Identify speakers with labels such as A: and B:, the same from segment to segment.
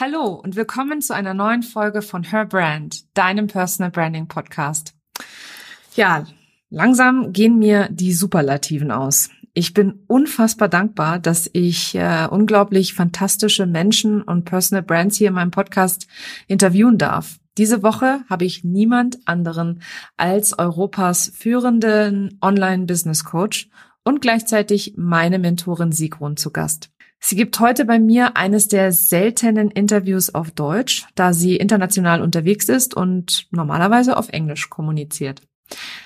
A: Hallo und willkommen zu einer neuen Folge von Her Brand, deinem Personal Branding Podcast. Ja, langsam gehen mir die Superlativen aus. Ich bin unfassbar dankbar, dass ich äh, unglaublich fantastische Menschen und Personal Brands hier in meinem Podcast interviewen darf. Diese Woche habe ich niemand anderen als Europas führenden Online-Business Coach und gleichzeitig meine Mentorin Sigrun zu Gast. Sie gibt heute bei mir eines der seltenen Interviews auf Deutsch, da sie international unterwegs ist und normalerweise auf Englisch kommuniziert.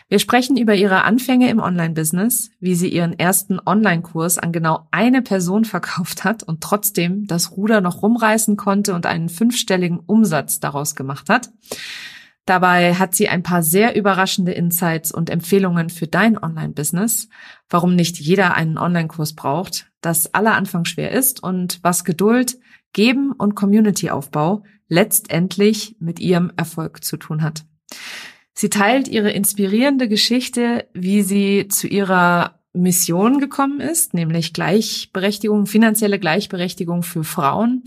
A: Wir sprechen über ihre Anfänge im Online-Business, wie sie ihren ersten Online-Kurs an genau eine Person verkauft hat und trotzdem das Ruder noch rumreißen konnte und einen fünfstelligen Umsatz daraus gemacht hat. Dabei hat sie ein paar sehr überraschende Insights und Empfehlungen für dein Online-Business, warum nicht jeder einen Online-Kurs braucht, dass aller Anfang schwer ist und was Geduld, Geben und Community-Aufbau letztendlich mit ihrem Erfolg zu tun hat. Sie teilt ihre inspirierende Geschichte, wie sie zu ihrer Mission gekommen ist, nämlich Gleichberechtigung, finanzielle Gleichberechtigung für Frauen.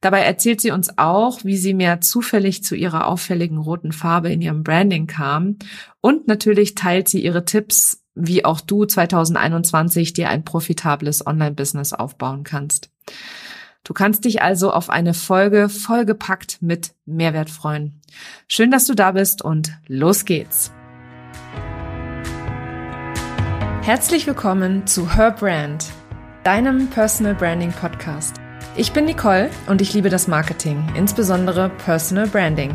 A: Dabei erzählt sie uns auch, wie sie mehr zufällig zu ihrer auffälligen roten Farbe in ihrem Branding kam. Und natürlich teilt sie ihre Tipps, wie auch du 2021 dir ein profitables Online-Business aufbauen kannst. Du kannst dich also auf eine Folge vollgepackt mit Mehrwert freuen. Schön, dass du da bist und los geht's. Herzlich willkommen zu Her Brand, deinem Personal Branding Podcast. Ich bin Nicole und ich liebe das Marketing, insbesondere Personal Branding.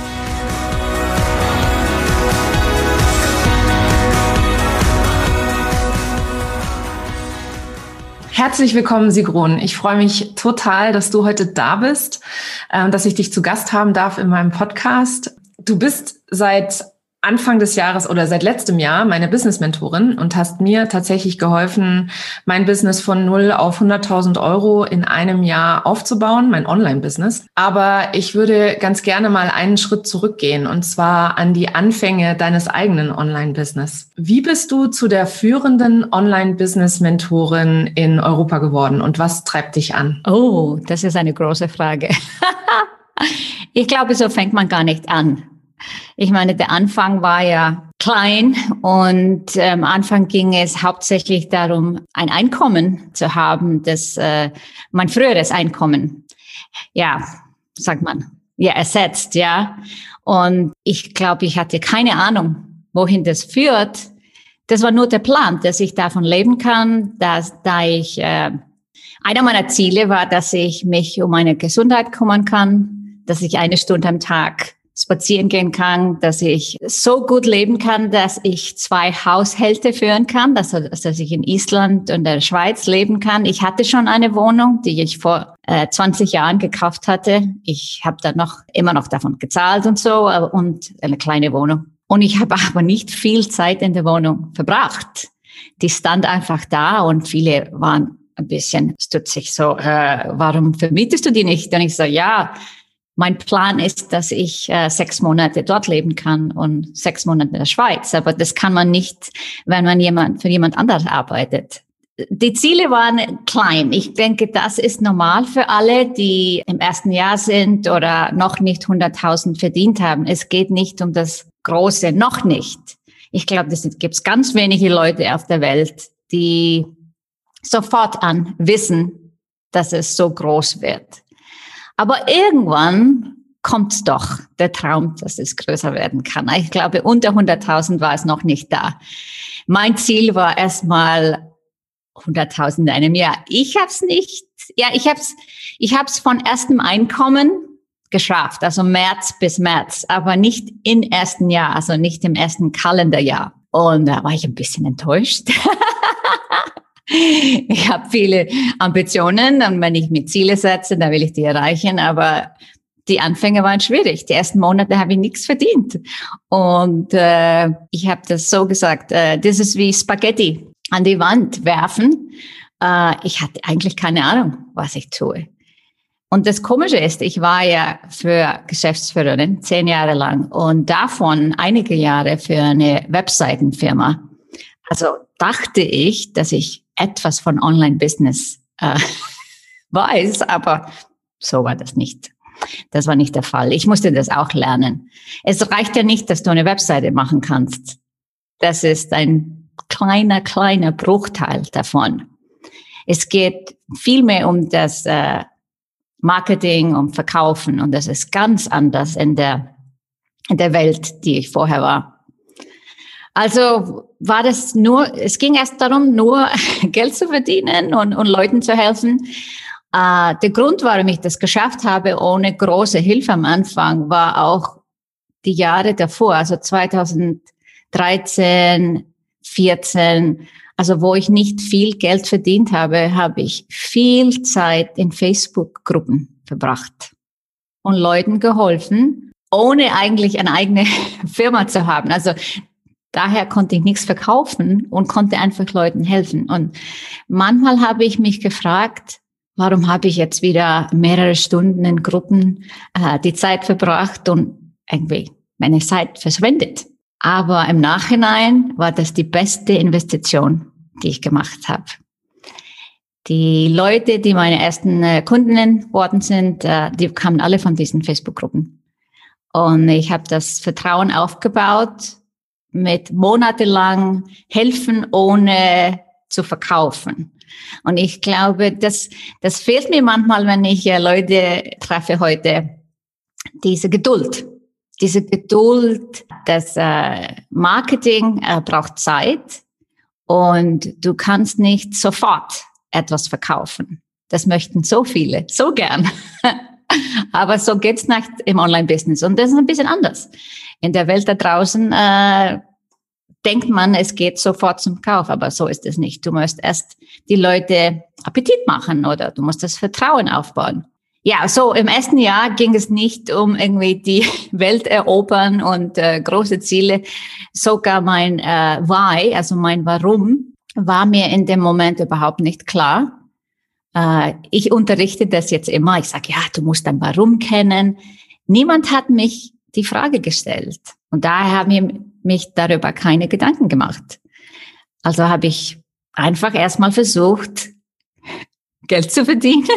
A: Herzlich willkommen, Sigrun. Ich freue mich total, dass du heute da bist, äh, dass ich dich zu Gast haben darf in meinem Podcast. Du bist seit Anfang des Jahres oder seit letztem Jahr meine Business-Mentorin und hast mir tatsächlich geholfen, mein Business von null auf 100.000 Euro in einem Jahr aufzubauen, mein Online-Business. Aber ich würde ganz gerne mal einen Schritt zurückgehen und zwar an die Anfänge deines eigenen Online-Business. Wie bist du zu der führenden Online-Business-Mentorin in Europa geworden und was treibt dich an?
B: Oh, das ist eine große Frage. ich glaube, so fängt man gar nicht an. Ich meine, der Anfang war ja klein und am ähm, Anfang ging es hauptsächlich darum, ein Einkommen zu haben, das äh, mein früheres Einkommen, ja, sagt man, ja, ersetzt, ja. Und ich glaube, ich hatte keine Ahnung, wohin das führt. Das war nur der Plan, dass ich davon leben kann, dass da ich äh, einer meiner Ziele war, dass ich mich um meine Gesundheit kümmern kann, dass ich eine Stunde am Tag spazieren gehen kann, dass ich so gut leben kann, dass ich zwei Haushälte führen kann, dass, dass ich in Island und der Schweiz leben kann. Ich hatte schon eine Wohnung, die ich vor äh, 20 Jahren gekauft hatte. Ich habe dann noch immer noch davon gezahlt und so und eine kleine Wohnung. Und ich habe aber nicht viel Zeit in der Wohnung verbracht. Die stand einfach da und viele waren ein bisschen stutzig so, äh, warum vermietest du die nicht? Und ich so, ja, mein Plan ist, dass ich äh, sechs Monate dort leben kann und sechs Monate in der Schweiz. Aber das kann man nicht, wenn man jemand für jemand anderes arbeitet. Die Ziele waren klein. Ich denke, das ist normal für alle, die im ersten Jahr sind oder noch nicht 100.000 verdient haben. Es geht nicht um das Große, noch nicht. Ich glaube, es gibt ganz wenige Leute auf der Welt, die sofort an wissen, dass es so groß wird. Aber irgendwann kommt doch der Traum, dass es größer werden kann. Ich glaube, unter 100.000 war es noch nicht da. Mein Ziel war erstmal 100.000 in einem Jahr. Ich habe es nicht. Ja, ich habe es ich hab's von erstem Einkommen geschafft, also März bis März, aber nicht im ersten Jahr, also nicht im ersten Kalenderjahr. Und da war ich ein bisschen enttäuscht. ich habe viele Ambitionen und wenn ich mir Ziele setze, dann will ich die erreichen, aber die Anfänge waren schwierig. Die ersten Monate habe ich nichts verdient. Und äh, ich habe das so gesagt, äh, das ist wie Spaghetti an die Wand werfen. Äh, ich hatte eigentlich keine Ahnung, was ich tue. Und das Komische ist, ich war ja für Geschäftsführerin zehn Jahre lang und davon einige Jahre für eine Webseitenfirma. Also dachte ich, dass ich etwas von Online-Business äh, weiß, aber so war das nicht. Das war nicht der Fall. Ich musste das auch lernen. Es reicht ja nicht, dass du eine Webseite machen kannst. Das ist ein kleiner, kleiner Bruchteil davon. Es geht vielmehr um das äh, Marketing, um Verkaufen und das ist ganz anders in der, in der Welt, die ich vorher war. Also war das nur, es ging erst darum, nur Geld zu verdienen und, und Leuten zu helfen. Äh, der Grund, warum ich das geschafft habe, ohne große Hilfe am Anfang, war auch die Jahre davor, also 2013, 14, also wo ich nicht viel Geld verdient habe, habe ich viel Zeit in Facebook-Gruppen verbracht und Leuten geholfen, ohne eigentlich eine eigene Firma zu haben. Also daher konnte ich nichts verkaufen und konnte einfach Leuten helfen. Und manchmal habe ich mich gefragt, warum habe ich jetzt wieder mehrere Stunden in Gruppen äh, die Zeit verbracht und irgendwie meine Zeit verschwendet. Aber im Nachhinein war das die beste Investition, die ich gemacht habe. Die Leute, die meine ersten äh, Kundinnen worden sind, äh, die kamen alle von diesen Facebook-Gruppen. Und ich habe das Vertrauen aufgebaut mit monatelang helfen, ohne zu verkaufen. Und ich glaube, das, das fehlt mir manchmal, wenn ich äh, Leute treffe heute, diese Geduld. Diese Geduld, das äh, Marketing äh, braucht Zeit und du kannst nicht sofort etwas verkaufen. Das möchten so viele, so gern. Aber so geht's nicht im Online-Business. Und das ist ein bisschen anders. In der Welt da draußen äh, denkt man, es geht sofort zum Kauf, aber so ist es nicht. Du musst erst die Leute Appetit machen oder du musst das Vertrauen aufbauen. Ja, so im ersten Jahr ging es nicht um irgendwie die Welt erobern und äh, große Ziele. Sogar mein äh, Why, also mein Warum, war mir in dem Moment überhaupt nicht klar. Äh, ich unterrichte das jetzt immer. Ich sage, ja, du musst dein Warum kennen. Niemand hat mich die Frage gestellt. Und daher haben wir mich darüber keine Gedanken gemacht. Also habe ich einfach erstmal versucht, Geld zu verdienen,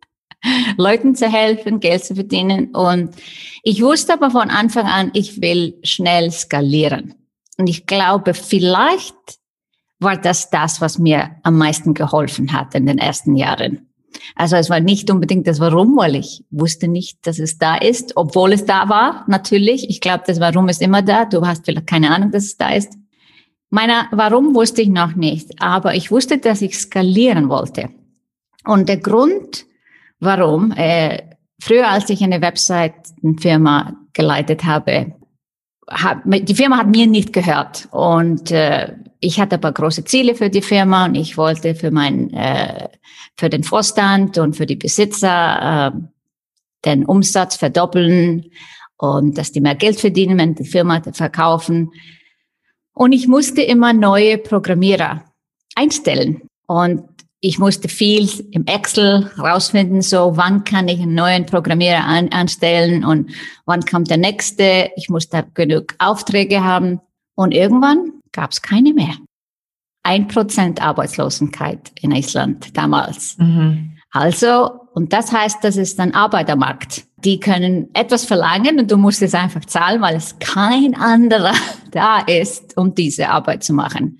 B: Leuten zu helfen, Geld zu verdienen. Und ich wusste aber von Anfang an, ich will schnell skalieren. Und ich glaube, vielleicht war das das, was mir am meisten geholfen hat in den ersten Jahren. Also es war nicht unbedingt das Warum, weil ich wusste nicht, dass es da ist, obwohl es da war, natürlich. Ich glaube, das Warum ist immer da. Du hast vielleicht keine Ahnung, dass es da ist. Meiner Warum wusste ich noch nicht, aber ich wusste, dass ich skalieren wollte. Und der Grund, warum, äh, früher als ich eine Webseitenfirma geleitet habe, hab, die Firma hat mir nicht gehört und äh, ich hatte aber große Ziele für die Firma und ich wollte für mein äh, für den Vorstand und für die Besitzer äh, den Umsatz verdoppeln und dass die mehr Geld verdienen, wenn die Firma verkaufen. Und ich musste immer neue Programmierer einstellen. Und ich musste viel im Excel rausfinden, so wann kann ich einen neuen Programmierer an, anstellen und wann kommt der nächste. Ich musste genug Aufträge haben. Und irgendwann gab es keine mehr. Ein Prozent Arbeitslosigkeit in Island damals. Mhm. Also, und das heißt, das ist ein Arbeitermarkt. Die können etwas verlangen und du musst es einfach zahlen, weil es kein anderer da ist, um diese Arbeit zu machen.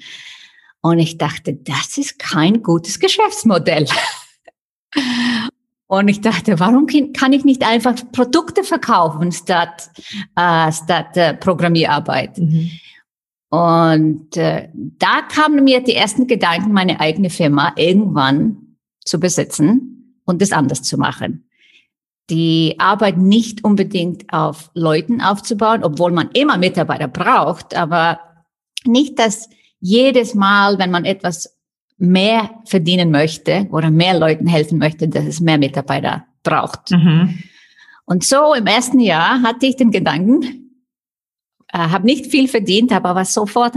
B: Und ich dachte, das ist kein gutes Geschäftsmodell. Und ich dachte, warum kann ich nicht einfach Produkte verkaufen statt, äh, statt äh, Programmierarbeit? Mhm. Und äh, da kamen mir die ersten Gedanken, meine eigene Firma irgendwann zu besitzen und das anders zu machen. Die Arbeit nicht unbedingt auf Leuten aufzubauen, obwohl man immer Mitarbeiter braucht, aber nicht, dass jedes Mal, wenn man etwas mehr verdienen möchte oder mehr Leuten helfen möchte, dass es mehr Mitarbeiter braucht. Mhm. Und so im ersten Jahr hatte ich den Gedanken, äh, habe nicht viel verdient, aber sofort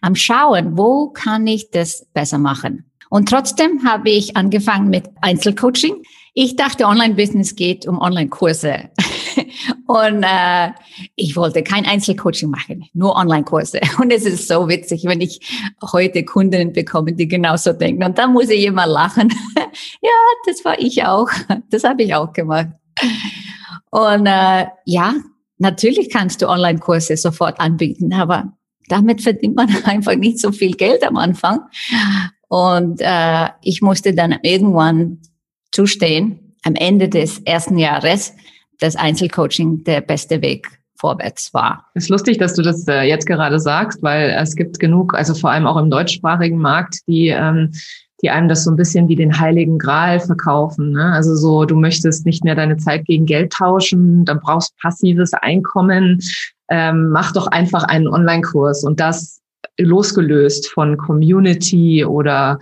B: am Schauen, wo kann ich das besser machen. Und trotzdem habe ich angefangen mit Einzelcoaching. Ich dachte, Online-Business geht um Online-Kurse. Und äh, ich wollte kein Einzelcoaching machen, nur Online-Kurse. Und es ist so witzig, wenn ich heute Kunden bekomme, die genauso denken. Und da muss ich immer lachen. ja, das war ich auch. Das habe ich auch gemacht. Und äh, ja, natürlich kannst du Online-Kurse sofort anbieten, aber damit verdient man einfach nicht so viel Geld am Anfang. Und äh, ich musste dann irgendwann zustehen, am Ende des ersten Jahres, dass Einzelcoaching der beste Weg vorwärts war.
A: Es ist lustig, dass du das äh, jetzt gerade sagst, weil es gibt genug, also vor allem auch im deutschsprachigen Markt, die ähm, die einem das so ein bisschen wie den heiligen Gral verkaufen. Ne? Also so, du möchtest nicht mehr deine Zeit gegen Geld tauschen, dann brauchst passives Einkommen, ähm, mach doch einfach einen Online-Kurs und das losgelöst von Community oder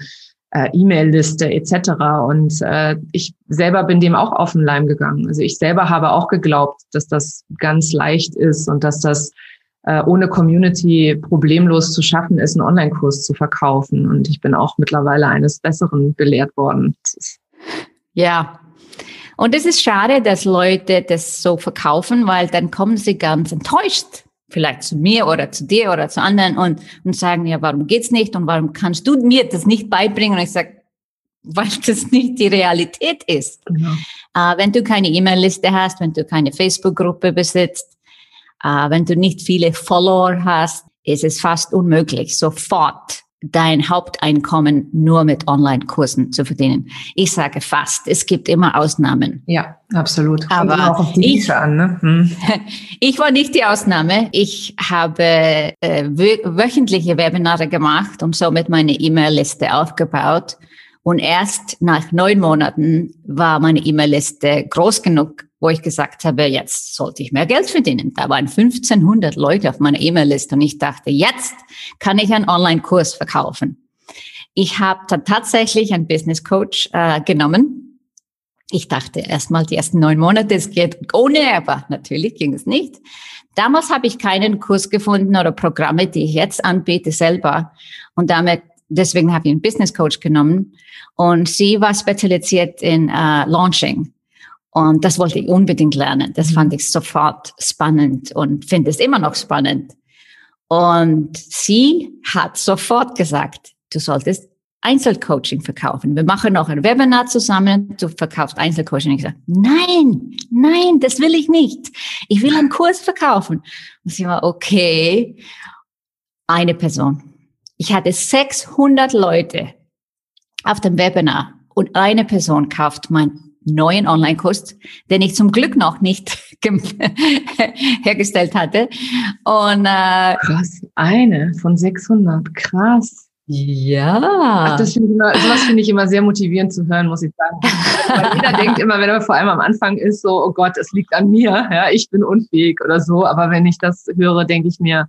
A: äh, E-Mail-Liste etc. Und äh, ich selber bin dem auch auf den Leim gegangen. Also ich selber habe auch geglaubt, dass das ganz leicht ist und dass das äh, ohne Community problemlos zu schaffen ist, einen Online-Kurs zu verkaufen. Und ich bin auch mittlerweile eines Besseren belehrt worden.
B: Ja. Und es ist schade, dass Leute das so verkaufen, weil dann kommen sie ganz enttäuscht vielleicht zu mir oder zu dir oder zu anderen und, und sagen, ja, warum geht's nicht und warum kannst du mir das nicht beibringen? Und ich sage, weil das nicht die Realität ist. Genau. Äh, wenn du keine E-Mail-Liste hast, wenn du keine Facebook-Gruppe besitzt, äh, wenn du nicht viele Follower hast, ist es fast unmöglich, sofort dein Haupteinkommen nur mit Online-Kursen zu verdienen. Ich sage fast, es gibt immer Ausnahmen.
A: Ja, absolut.
B: Aber auch auf die ich, an, ne? Hm. ich war nicht die Ausnahme. Ich habe äh, wöchentliche Webinare gemacht und somit meine E-Mail-Liste aufgebaut. Und erst nach neun Monaten war meine E-Mail-Liste groß genug, wo ich gesagt habe, jetzt sollte ich mehr Geld verdienen. Da waren 1500 Leute auf meiner E-Mail-Liste und ich dachte, jetzt kann ich einen Online-Kurs verkaufen. Ich habe dann tatsächlich einen Business Coach äh, genommen. Ich dachte erstmal die ersten neun Monate, es geht ohne, aber natürlich ging es nicht. Damals habe ich keinen Kurs gefunden oder Programme, die ich jetzt anbiete selber. Und damit, deswegen habe ich einen Business Coach genommen. Und sie war spezialisiert in äh, Launching. Und das wollte ich unbedingt lernen. Das fand ich sofort spannend und finde es immer noch spannend. Und sie hat sofort gesagt, du solltest Einzelcoaching verkaufen. Wir machen noch ein Webinar zusammen, du verkaufst Einzelcoaching. Ich sage, nein, nein, das will ich nicht. Ich will einen Kurs verkaufen. Und sie war, okay, eine Person. Ich hatte 600 Leute auf dem Webinar und eine Person kauft mein neuen Online-Kurs, den ich zum Glück noch nicht hergestellt hatte. Und äh,
A: krass, eine von 600, krass.
B: Ja.
A: Ach, das finde ich immer, sowas finde ich immer sehr motivierend zu hören, muss ich sagen. Weil jeder denkt immer, wenn er vor allem am Anfang ist, so, oh Gott, es liegt an mir, ja, ich bin unfähig oder so. Aber wenn ich das höre, denke ich mir,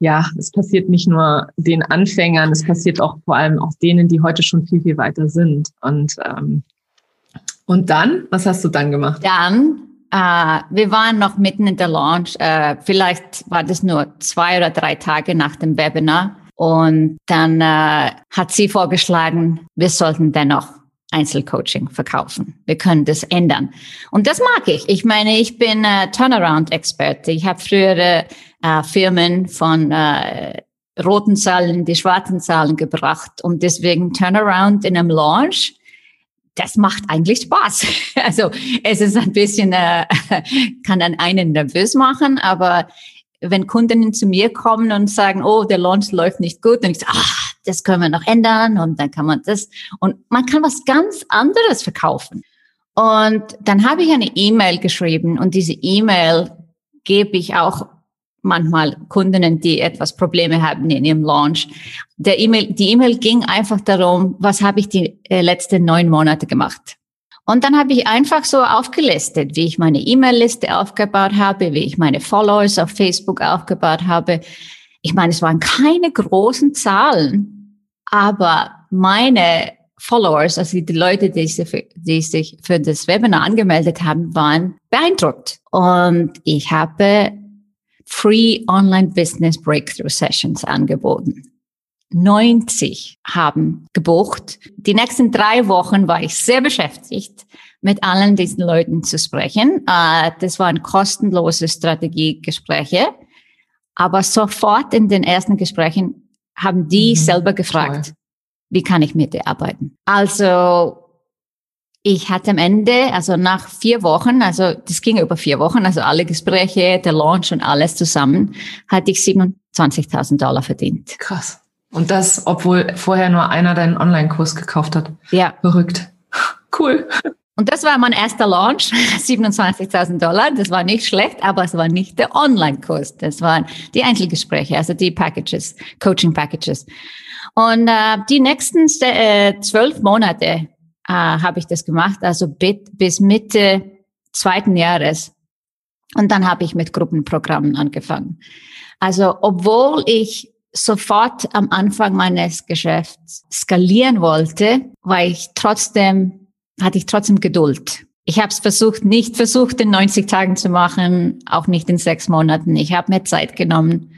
A: ja, es passiert nicht nur den Anfängern, es passiert auch vor allem auch denen, die heute schon viel, viel weiter sind. Und ähm, und dann, was hast du dann gemacht?
B: Dann, äh, wir waren noch mitten in der Launch. Äh, vielleicht war das nur zwei oder drei Tage nach dem Webinar. Und dann äh, hat sie vorgeschlagen, wir sollten dennoch Einzelcoaching verkaufen. Wir können das ändern. Und das mag ich. Ich meine, ich bin äh, Turnaround-Experte. Ich habe frühere äh, Firmen von äh, roten Zahlen in die schwarzen Zahlen gebracht. Und deswegen Turnaround in einem Launch das macht eigentlich Spaß. Also es ist ein bisschen, äh, kann dann einen nervös machen, aber wenn Kundinnen zu mir kommen und sagen, oh, der Launch läuft nicht gut, dann ich sage, ah, das können wir noch ändern und dann kann man das und man kann was ganz anderes verkaufen. Und dann habe ich eine E-Mail geschrieben und diese E-Mail gebe ich auch manchmal Kundinnen, die etwas Probleme haben in ihrem Launch. Der E-Mail, die E-Mail ging einfach darum, was habe ich die äh, letzten neun Monate gemacht? Und dann habe ich einfach so aufgelistet, wie ich meine E-Mail-Liste aufgebaut habe, wie ich meine Followers auf Facebook aufgebaut habe. Ich meine, es waren keine großen Zahlen, aber meine Followers, also die Leute, die sich, die sich für das Webinar angemeldet haben, waren beeindruckt. Und ich habe Free Online Business Breakthrough Sessions angeboten. 90 haben gebucht. Die nächsten drei Wochen war ich sehr beschäftigt, mit allen diesen Leuten zu sprechen. Äh, das waren kostenlose Strategiegespräche. Aber sofort in den ersten Gesprächen haben die mhm, selber gefragt, toll. wie kann ich mit dir arbeiten? Also ich hatte am Ende, also nach vier Wochen, also das ging über vier Wochen, also alle Gespräche, der Launch und alles zusammen, hatte ich 27.000 Dollar verdient.
A: Krass. Und das, obwohl vorher nur einer deinen Online-Kurs gekauft hat.
B: Ja.
A: Verrückt. Cool.
B: Und das war mein erster Launch, 27.000 Dollar. Das war nicht schlecht, aber es war nicht der Online-Kurs. Das waren die Einzelgespräche, also die Packages, Coaching-Packages. Und äh, die nächsten äh, zwölf Monate äh, habe ich das gemacht, also bis Mitte zweiten Jahres. Und dann habe ich mit Gruppenprogrammen angefangen. Also obwohl ich sofort am Anfang meines Geschäfts skalieren wollte, war ich trotzdem, hatte ich trotzdem Geduld. Ich habe es versucht, nicht versucht, in 90 Tagen zu machen, auch nicht in sechs Monaten. Ich habe mir Zeit genommen.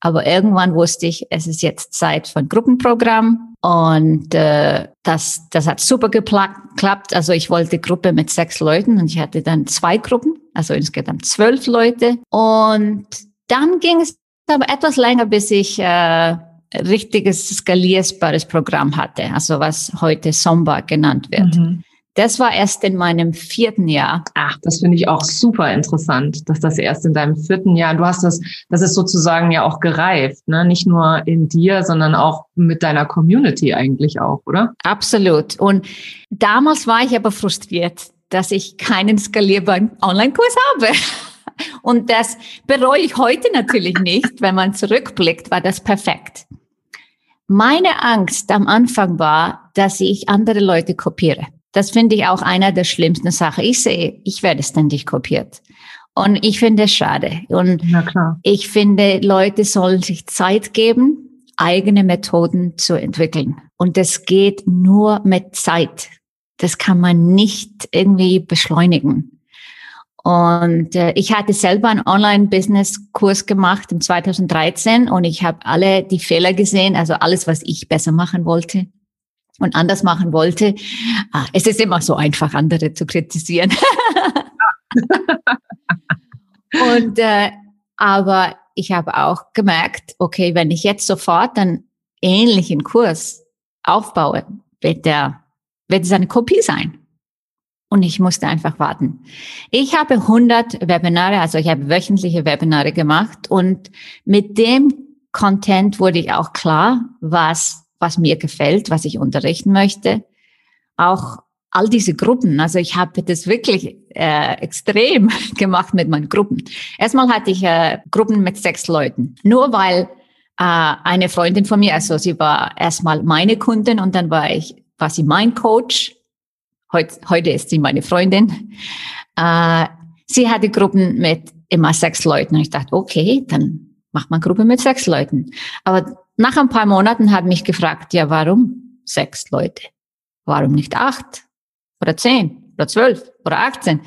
B: Aber irgendwann wusste ich, es ist jetzt Zeit für ein Gruppenprogramm. Und äh, das, das hat super geklappt. Also ich wollte Gruppe mit sechs Leuten und ich hatte dann zwei Gruppen, also insgesamt zwölf Leute. Und dann ging es aber etwas länger, bis ich äh, richtiges skalierbares Programm hatte, also was heute Somba genannt wird. Mhm. Das war erst in meinem vierten Jahr.
A: Ach, das finde ich auch super interessant, dass das erst in deinem vierten Jahr, du hast das, das ist sozusagen ja auch gereift, ne? Nicht nur in dir, sondern auch mit deiner Community eigentlich auch, oder?
B: Absolut. Und damals war ich aber frustriert, dass ich keinen skalierbaren Online-Kurs habe. Und das bereue ich heute natürlich nicht. Wenn man zurückblickt, war das perfekt. Meine Angst am Anfang war, dass ich andere Leute kopiere. Das finde ich auch einer der schlimmsten Sachen. Ich sehe, ich werde ständig kopiert. Und ich finde es schade. Und ich finde, Leute sollen sich Zeit geben, eigene Methoden zu entwickeln. Und das geht nur mit Zeit. Das kann man nicht irgendwie beschleunigen. Und äh, ich hatte selber einen Online-Business-Kurs gemacht im 2013 und ich habe alle die Fehler gesehen, also alles, was ich besser machen wollte und anders machen wollte. Ah, es ist immer so einfach, andere zu kritisieren. und äh, aber ich habe auch gemerkt, okay, wenn ich jetzt sofort einen ähnlichen Kurs aufbaue, wird der wird es eine Kopie sein und ich musste einfach warten. Ich habe 100 Webinare, also ich habe wöchentliche Webinare gemacht und mit dem Content wurde ich auch klar, was, was mir gefällt, was ich unterrichten möchte. Auch all diese Gruppen, also ich habe das wirklich äh, extrem gemacht mit meinen Gruppen. Erstmal hatte ich äh, Gruppen mit sechs Leuten, nur weil äh, eine Freundin von mir, also sie war erstmal meine Kundin und dann war ich, sie mein Coach Heute, heute ist sie meine Freundin. Äh, sie hatte Gruppen mit immer sechs Leuten. Und ich dachte, okay, dann macht man Gruppe mit sechs Leuten. Aber nach ein paar Monaten hat mich gefragt, ja, warum sechs Leute? Warum nicht acht oder zehn oder zwölf oder achtzehn?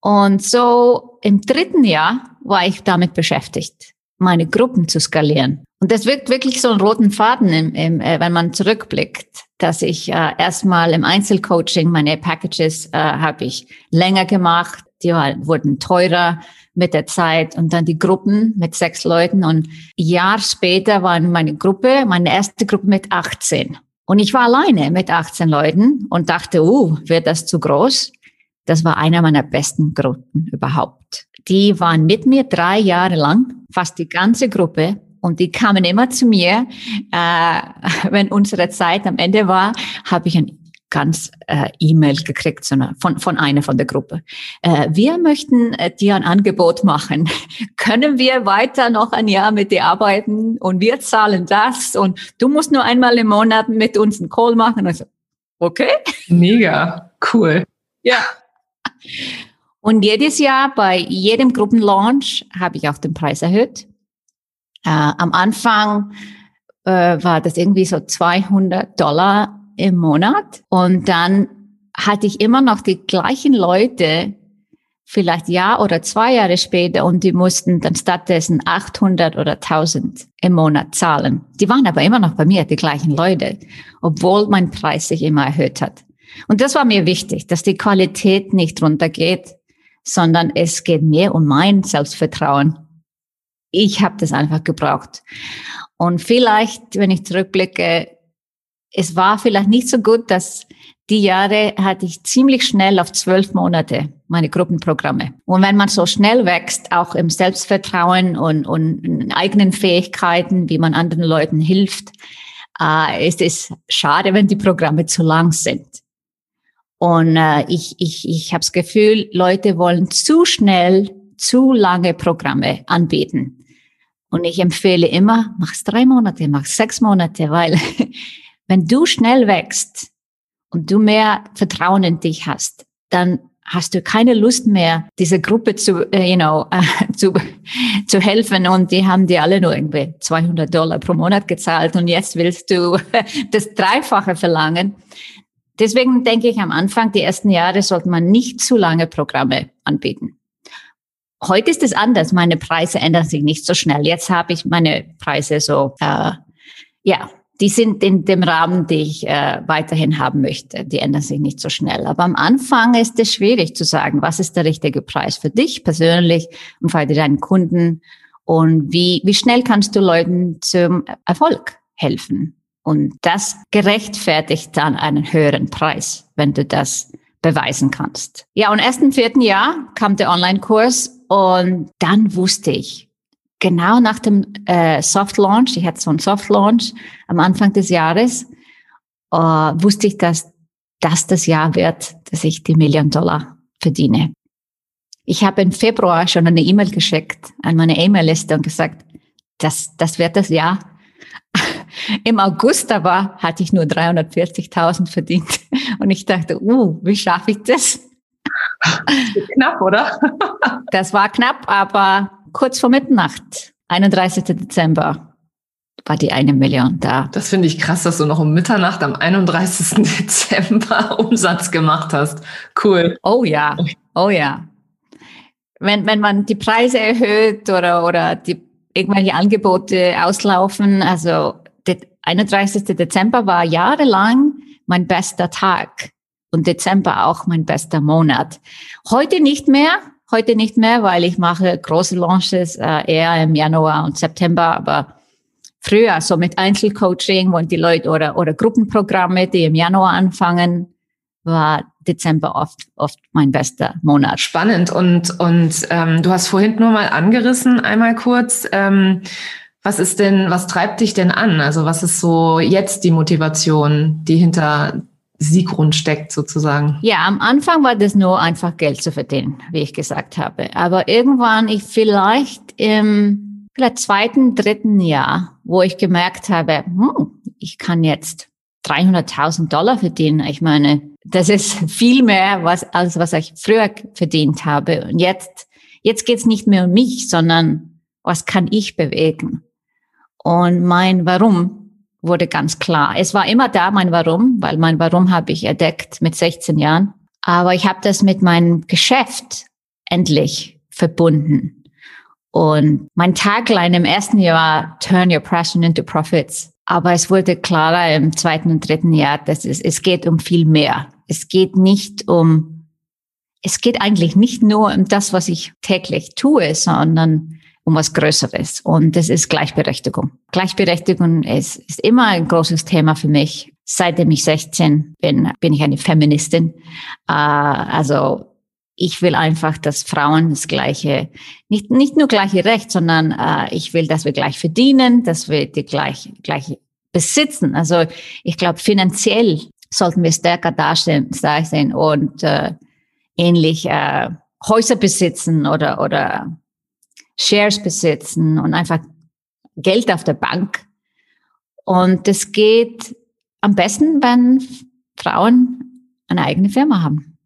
B: Und so im dritten Jahr war ich damit beschäftigt, meine Gruppen zu skalieren. Und das wirkt wirklich so einen roten Faden, im, im, äh, wenn man zurückblickt dass ich äh, erstmal im Einzelcoaching meine Packages äh, habe ich länger gemacht, die war, wurden teurer mit der Zeit und dann die Gruppen mit sechs Leuten und ein Jahr später war meine Gruppe, meine erste Gruppe mit 18 und ich war alleine mit 18 Leuten und dachte, uh, wird das zu groß? Das war einer meiner besten Gruppen überhaupt. Die waren mit mir drei Jahre lang, fast die ganze Gruppe und die kamen immer zu mir, äh, wenn unsere Zeit am Ende war, habe ich ein ganz äh, E-Mail gekriegt so eine, von, von einer von der Gruppe. Äh, wir möchten äh, dir ein Angebot machen. Können wir weiter noch ein Jahr mit dir arbeiten und wir zahlen das und du musst nur einmal im Monat mit uns einen Call machen. Also, okay.
A: Mega, cool.
B: Ja. Und jedes Jahr bei jedem Gruppenlaunch habe ich auch den Preis erhöht. Äh, am Anfang äh, war das irgendwie so 200 Dollar im Monat und dann hatte ich immer noch die gleichen Leute, vielleicht Jahr oder zwei Jahre später und die mussten dann stattdessen 800 oder 1000 im Monat zahlen. Die waren aber immer noch bei mir, die gleichen Leute, obwohl mein Preis sich immer erhöht hat. Und das war mir wichtig, dass die Qualität nicht runtergeht, sondern es geht mehr um mein Selbstvertrauen. Ich habe das einfach gebraucht. Und vielleicht, wenn ich zurückblicke, es war vielleicht nicht so gut, dass die Jahre hatte ich ziemlich schnell auf zwölf Monate meine Gruppenprogramme. Und wenn man so schnell wächst, auch im Selbstvertrauen und, und in eigenen Fähigkeiten, wie man anderen Leuten hilft, äh, ist es schade, wenn die Programme zu lang sind. Und äh, ich, ich, ich habe das Gefühl, Leute wollen zu schnell zu lange Programme anbieten. Und ich empfehle immer, mach's drei Monate, mach's sechs Monate, weil wenn du schnell wächst und du mehr Vertrauen in dich hast, dann hast du keine Lust mehr, diese Gruppe zu, äh, you know, zu, zu helfen und die haben dir alle nur irgendwie 200 Dollar pro Monat gezahlt und jetzt willst du das Dreifache verlangen. Deswegen denke ich, am Anfang, die ersten Jahre, sollte man nicht zu lange Programme anbieten. Heute ist es anders. Meine Preise ändern sich nicht so schnell. Jetzt habe ich meine Preise so, äh, ja, die sind in dem Rahmen, die ich äh, weiterhin haben möchte. Die ändern sich nicht so schnell. Aber am Anfang ist es schwierig zu sagen, was ist der richtige Preis für dich persönlich und für deinen Kunden und wie, wie schnell kannst du Leuten zum Erfolg helfen. Und das gerechtfertigt dann einen höheren Preis, wenn du das beweisen kannst. Ja, und erst im vierten Jahr kam der Online-Kurs und dann wusste ich, genau nach dem äh, Soft Launch, ich hatte so einen Soft Launch am Anfang des Jahres, äh, wusste ich, dass das das Jahr wird, dass ich die Million Dollar verdiene. Ich habe im Februar schon eine E-Mail geschickt an meine E-Mail-Liste und gesagt, das, das wird das Jahr. Im August aber hatte ich nur 340.000 verdient. Und ich dachte, uh, wie schaffe ich das?
A: Knapp, oder?
B: das war knapp, aber kurz vor Mitternacht, 31. Dezember, war die eine Million da.
A: Das finde ich krass, dass du noch um Mitternacht am 31. Dezember Umsatz gemacht hast. Cool.
B: Oh ja, oh ja. Wenn, wenn man die Preise erhöht oder, oder die irgendwelche Angebote auslaufen, also der 31. Dezember war jahrelang mein bester Tag und Dezember auch mein bester Monat. Heute nicht mehr, Heute nicht mehr, weil ich mache große Launches äh, eher im Januar und September, aber früher, so mit Einzelcoaching und die Leute oder, oder Gruppenprogramme, die im Januar anfangen, war Dezember oft, oft mein bester Monat.
A: Spannend. Und, und ähm, du hast vorhin nur mal angerissen, einmal kurz. Ähm, was ist denn, was treibt dich denn an? Also was ist so jetzt die Motivation, die hinter Sieggrund steckt sozusagen.
B: Ja, am Anfang war das nur einfach Geld zu verdienen, wie ich gesagt habe. Aber irgendwann, ich vielleicht im vielleicht zweiten, dritten Jahr, wo ich gemerkt habe, hm, ich kann jetzt 300.000 Dollar verdienen. Ich meine, das ist viel mehr, was, als was ich früher verdient habe. Und jetzt, jetzt geht's nicht mehr um mich, sondern was kann ich bewegen? Und mein Warum wurde ganz klar. Es war immer da, mein Warum, weil mein Warum habe ich entdeckt mit 16 Jahren. Aber ich habe das mit meinem Geschäft endlich verbunden. Und mein Tagline im ersten Jahr, Turn Your Passion into Profits. Aber es wurde klarer im zweiten und dritten Jahr, dass es, es geht um viel mehr. Es geht nicht um, es geht eigentlich nicht nur um das, was ich täglich tue, sondern um was Größeres. Und das ist Gleichberechtigung. Gleichberechtigung ist, ist immer ein großes Thema für mich. Seitdem ich 16 bin, bin ich eine Feministin. Äh, also ich will einfach, dass Frauen das gleiche, nicht, nicht nur gleiche Recht, sondern äh, ich will, dass wir gleich verdienen, dass wir die gleich, gleich besitzen. Also ich glaube, finanziell sollten wir stärker dastehen, sein und äh, ähnlich äh, Häuser besitzen oder, oder Shares besitzen und einfach Geld auf der Bank. Und das geht am besten, wenn Frauen eine eigene Firma haben.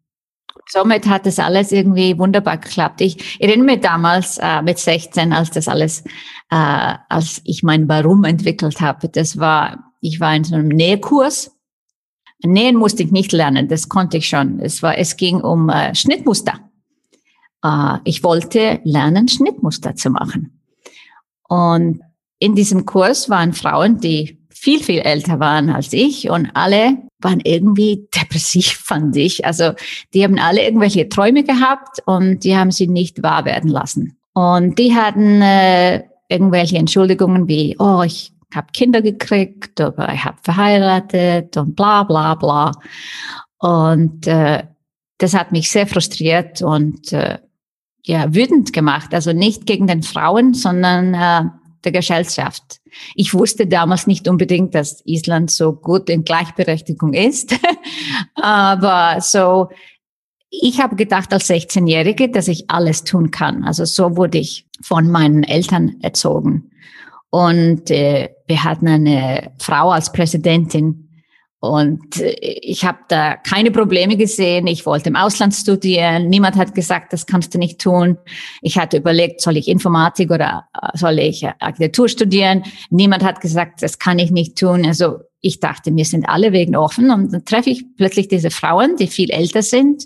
B: Somit hat das alles irgendwie wunderbar geklappt. Ich erinnere mich damals äh, mit 16, als das alles, äh, als ich mein Warum entwickelt habe. Das war, ich war in so einem Nähkurs. Nähen musste ich nicht lernen, das konnte ich schon. Es war, es ging um äh, Schnittmuster. Äh, ich wollte lernen, Schnittmuster zu machen. Und in diesem Kurs waren Frauen, die viel, viel älter waren als ich und alle waren irgendwie depressiv, fand ich. Also die haben alle irgendwelche Träume gehabt und die haben sie nicht wahr werden lassen. Und die hatten äh, irgendwelche Entschuldigungen wie, oh, ich habe Kinder gekriegt, oder ich habe verheiratet und bla bla bla. Und äh, das hat mich sehr frustriert und äh, ja wütend gemacht. Also nicht gegen den Frauen, sondern äh, der Gesellschaft. Ich wusste damals nicht unbedingt, dass Island so gut in Gleichberechtigung ist, aber so ich habe gedacht als 16-Jährige, dass ich alles tun kann. Also so wurde ich von meinen Eltern erzogen. Und äh, wir hatten eine Frau als Präsidentin. Und äh, ich habe da keine Probleme gesehen. Ich wollte im Ausland studieren. Niemand hat gesagt, das kannst du nicht tun. Ich hatte überlegt, soll ich Informatik oder äh, soll ich äh, Architektur studieren? Niemand hat gesagt, das kann ich nicht tun. Also ich dachte, wir sind alle wegen offen. Und dann treffe ich plötzlich diese Frauen, die viel älter sind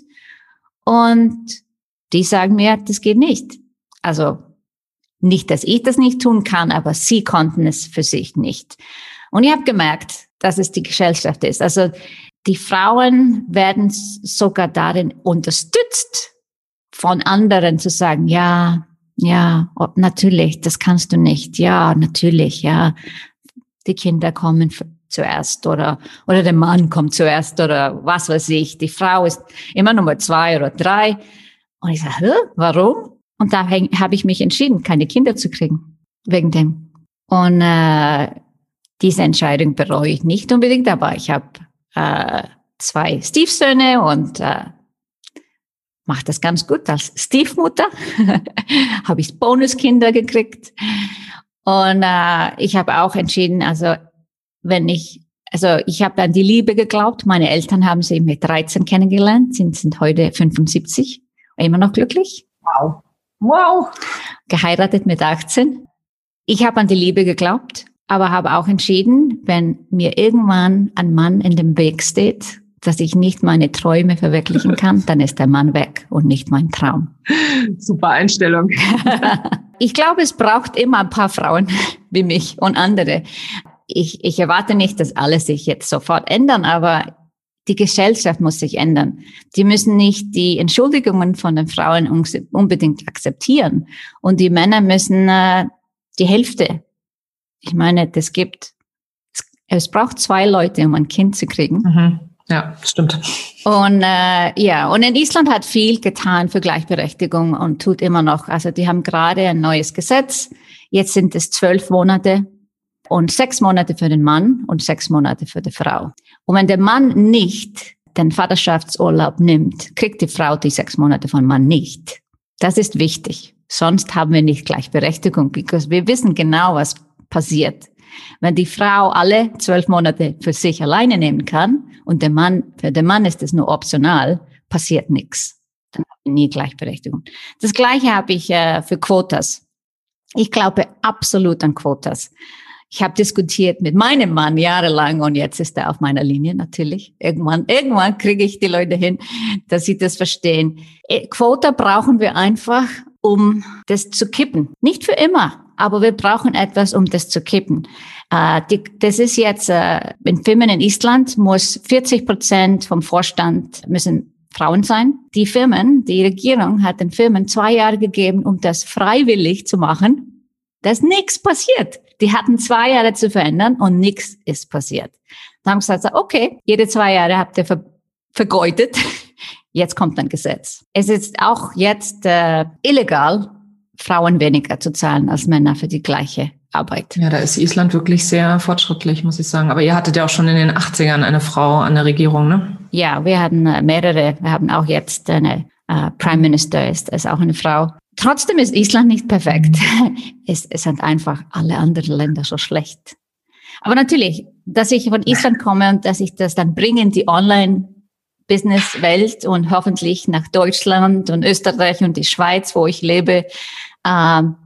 B: und die sagen mir, das geht nicht. Also nicht, dass ich das nicht tun kann, aber sie konnten es für sich nicht. Und ich habe gemerkt, dass es die Gesellschaft ist. Also die Frauen werden sogar darin unterstützt von anderen zu sagen, ja, ja, natürlich, das kannst du nicht. Ja, natürlich, ja. Die Kinder kommen zuerst oder, oder der Mann kommt zuerst oder was weiß ich. Die Frau ist immer Nummer zwei oder drei. Und ich sage, Hä, warum? Und da habe ich mich entschieden, keine Kinder zu kriegen. Wegen dem. Und äh, diese Entscheidung bereue ich nicht unbedingt, aber ich habe äh, zwei Stiefsöhne und äh, mache das ganz gut als Stiefmutter. habe ich Bonuskinder gekriegt. Und äh, ich habe auch entschieden, also wenn ich, also ich habe an die Liebe geglaubt. Meine Eltern haben sie mit 13 kennengelernt, sind, sind heute 75, immer noch glücklich.
A: Wow. Wow.
B: Geheiratet mit 18. Ich habe an die Liebe geglaubt, aber habe auch entschieden, wenn mir irgendwann ein Mann in dem Weg steht, dass ich nicht meine Träume verwirklichen kann, dann ist der Mann weg und nicht mein Traum.
A: Super Einstellung.
B: ich glaube, es braucht immer ein paar Frauen wie mich und andere, ich, ich erwarte nicht, dass alles sich jetzt sofort ändern, aber die Gesellschaft muss sich ändern. Die müssen nicht die Entschuldigungen von den Frauen unbedingt akzeptieren. Und die Männer müssen äh, die Hälfte. Ich meine, das gibt, es, braucht zwei Leute, um ein Kind zu kriegen.
A: Mhm. Ja, stimmt.
B: Und äh, ja, und in Island hat viel getan für Gleichberechtigung und tut immer noch. Also die haben gerade ein neues Gesetz. Jetzt sind es zwölf Monate und sechs Monate für den Mann und sechs Monate für die Frau. Und wenn der Mann nicht den Vaterschaftsurlaub nimmt, kriegt die Frau die sechs Monate vom Mann nicht. Das ist wichtig. Sonst haben wir nicht Gleichberechtigung, because wir wissen genau, was passiert. Wenn die Frau alle zwölf Monate für sich alleine nehmen kann und der Mann, für den Mann ist es nur optional, passiert nichts. Dann haben wir nie Gleichberechtigung. Das Gleiche habe ich äh, für Quotas. Ich glaube absolut an Quotas. Ich habe diskutiert mit meinem Mann jahrelang und jetzt ist er auf meiner Linie natürlich. Irgendwann, irgendwann kriege ich die Leute hin, dass sie das verstehen. Äh, Quota brauchen wir einfach, um das zu kippen. Nicht für immer, aber wir brauchen etwas, um das zu kippen. Äh, die, das ist jetzt äh, in Firmen in Island muss 40 Prozent vom Vorstand müssen Frauen sein. Die Firmen, die Regierung hat den Firmen zwei Jahre gegeben, um das freiwillig zu machen. Da ist nichts passiert. Die hatten zwei Jahre zu verändern und nichts ist passiert. Da haben gesagt, okay, jede zwei Jahre habt ihr ver vergeudet. Jetzt kommt ein Gesetz. Es ist auch jetzt äh, illegal, Frauen weniger zu zahlen als Männer für die gleiche Arbeit.
A: Ja, da ist Island wirklich sehr fortschrittlich, muss ich sagen. Aber ihr hattet ja auch schon in den 80ern eine Frau an der Regierung, ne?
B: Ja, wir hatten äh, mehrere. Wir haben auch jetzt eine äh, Prime Minister, ist, ist auch eine Frau. Trotzdem ist Island nicht perfekt. Es, es sind einfach alle anderen Länder so schlecht. Aber natürlich, dass ich von Island komme und dass ich das dann bringe in die Online-Business-Welt und hoffentlich nach Deutschland und Österreich und die Schweiz, wo ich lebe. Ähm,